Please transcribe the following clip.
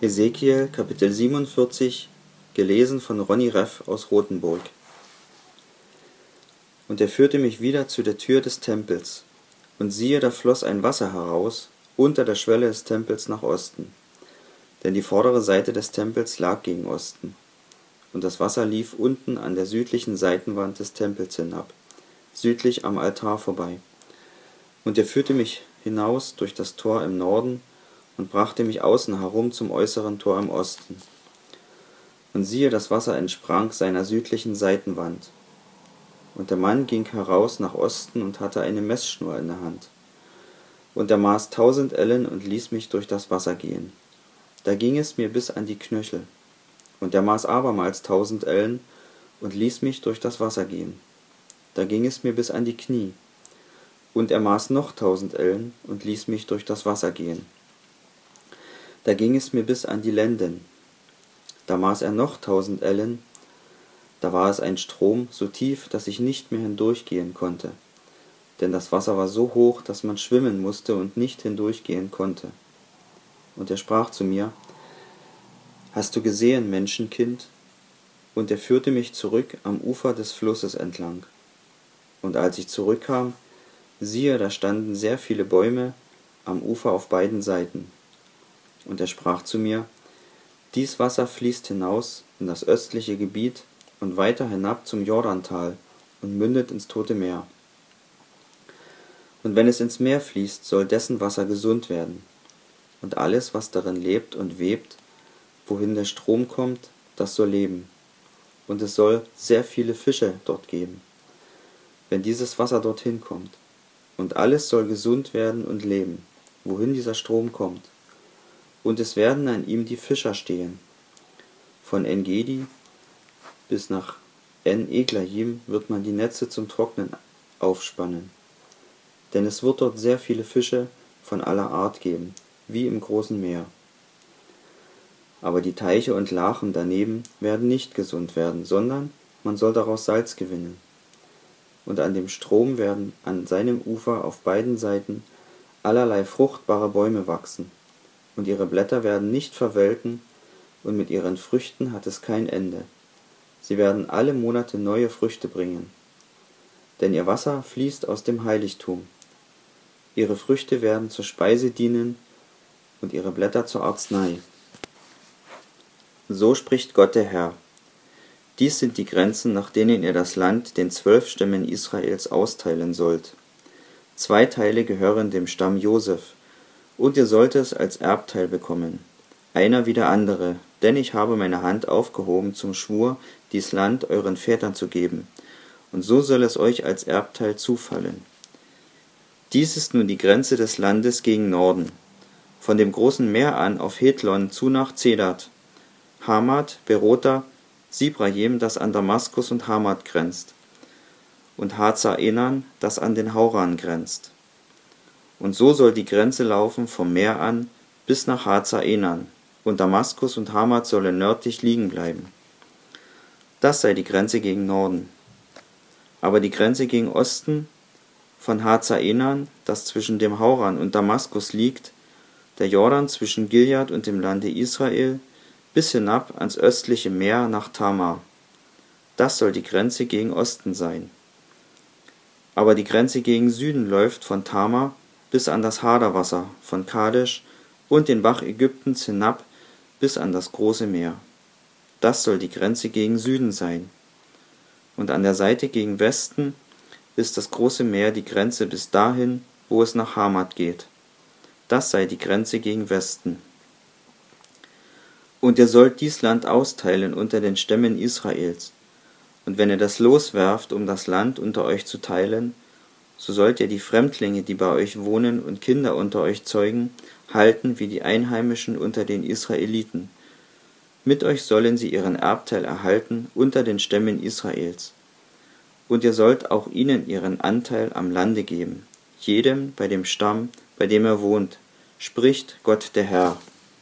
Ezekiel Kapitel 47, gelesen von Ronny Reff aus Rothenburg. Und er führte mich wieder zu der Tür des Tempels, und siehe, da floss ein Wasser heraus, unter der Schwelle des Tempels nach Osten. Denn die vordere Seite des Tempels lag gegen Osten, und das Wasser lief unten an der südlichen Seitenwand des Tempels hinab, südlich am Altar vorbei. Und er führte mich hinaus durch das Tor im Norden, und brachte mich außen herum zum äußeren Tor im Osten. Und siehe, das Wasser entsprang seiner südlichen Seitenwand. Und der Mann ging heraus nach Osten und hatte eine Messschnur in der Hand. Und er maß tausend Ellen und ließ mich durch das Wasser gehen. Da ging es mir bis an die Knöchel. Und er maß abermals tausend Ellen und ließ mich durch das Wasser gehen. Da ging es mir bis an die Knie. Und er maß noch tausend Ellen und ließ mich durch das Wasser gehen da ging es mir bis an die Lenden. Da maß er noch tausend Ellen, da war es ein Strom so tief, dass ich nicht mehr hindurchgehen konnte, denn das Wasser war so hoch, dass man schwimmen musste und nicht hindurchgehen konnte. Und er sprach zu mir, Hast du gesehen, Menschenkind? Und er führte mich zurück am Ufer des Flusses entlang. Und als ich zurückkam, siehe, da standen sehr viele Bäume am Ufer auf beiden Seiten. Und er sprach zu mir, Dies Wasser fließt hinaus in das östliche Gebiet und weiter hinab zum Jordantal und mündet ins Tote Meer. Und wenn es ins Meer fließt, soll dessen Wasser gesund werden. Und alles, was darin lebt und webt, wohin der Strom kommt, das soll leben. Und es soll sehr viele Fische dort geben, wenn dieses Wasser dorthin kommt. Und alles soll gesund werden und leben, wohin dieser Strom kommt und es werden an ihm die Fischer stehen. Von En-Gedi bis nach En-Eglaim wird man die Netze zum Trocknen aufspannen. Denn es wird dort sehr viele Fische von aller Art geben, wie im großen Meer. Aber die Teiche und Lachen daneben werden nicht gesund werden, sondern man soll daraus Salz gewinnen. Und an dem Strom werden an seinem Ufer auf beiden Seiten allerlei fruchtbare Bäume wachsen, und ihre Blätter werden nicht verwelken, und mit ihren Früchten hat es kein Ende. Sie werden alle Monate neue Früchte bringen. Denn ihr Wasser fließt aus dem Heiligtum. Ihre Früchte werden zur Speise dienen und ihre Blätter zur Arznei. So spricht Gott der Herr. Dies sind die Grenzen, nach denen ihr das Land den zwölf Stämmen Israels austeilen sollt. Zwei Teile gehören dem Stamm Josef, und ihr sollt es als Erbteil bekommen, einer wie der andere, denn ich habe meine Hand aufgehoben zum Schwur, dies Land euren Vätern zu geben, und so soll es euch als Erbteil zufallen. Dies ist nun die Grenze des Landes gegen Norden, von dem großen Meer an auf Hethlon zu nach Zedat, Hamad, Berota, Sibrahim, das an Damaskus und Hamad grenzt, und Hazar Enan, das an den Hauran grenzt und so soll die Grenze laufen vom Meer an bis nach Hazer-Enan, und Damaskus und Hamad sollen nördlich liegen bleiben. Das sei die Grenze gegen Norden. Aber die Grenze gegen Osten von Hazer-Enan, das zwischen dem Hauran und Damaskus liegt, der Jordan zwischen Gilead und dem Lande Israel, bis hinab ans östliche Meer nach Tamar. Das soll die Grenze gegen Osten sein. Aber die Grenze gegen Süden läuft von Tamar bis an das Haderwasser von Kadesh und den Bach Ägyptens hinab bis an das große Meer. Das soll die Grenze gegen Süden sein. Und an der Seite gegen Westen ist das große Meer die Grenze bis dahin, wo es nach Hamad geht. Das sei die Grenze gegen Westen. Und ihr sollt dies Land austeilen unter den Stämmen Israels. Und wenn ihr das loswerft, um das Land unter euch zu teilen, so sollt ihr die Fremdlinge, die bei euch wohnen und Kinder unter euch zeugen, halten wie die Einheimischen unter den Israeliten. Mit euch sollen sie ihren Erbteil erhalten unter den Stämmen Israels. Und ihr sollt auch ihnen ihren Anteil am Lande geben, jedem bei dem Stamm, bei dem er wohnt, spricht Gott der Herr.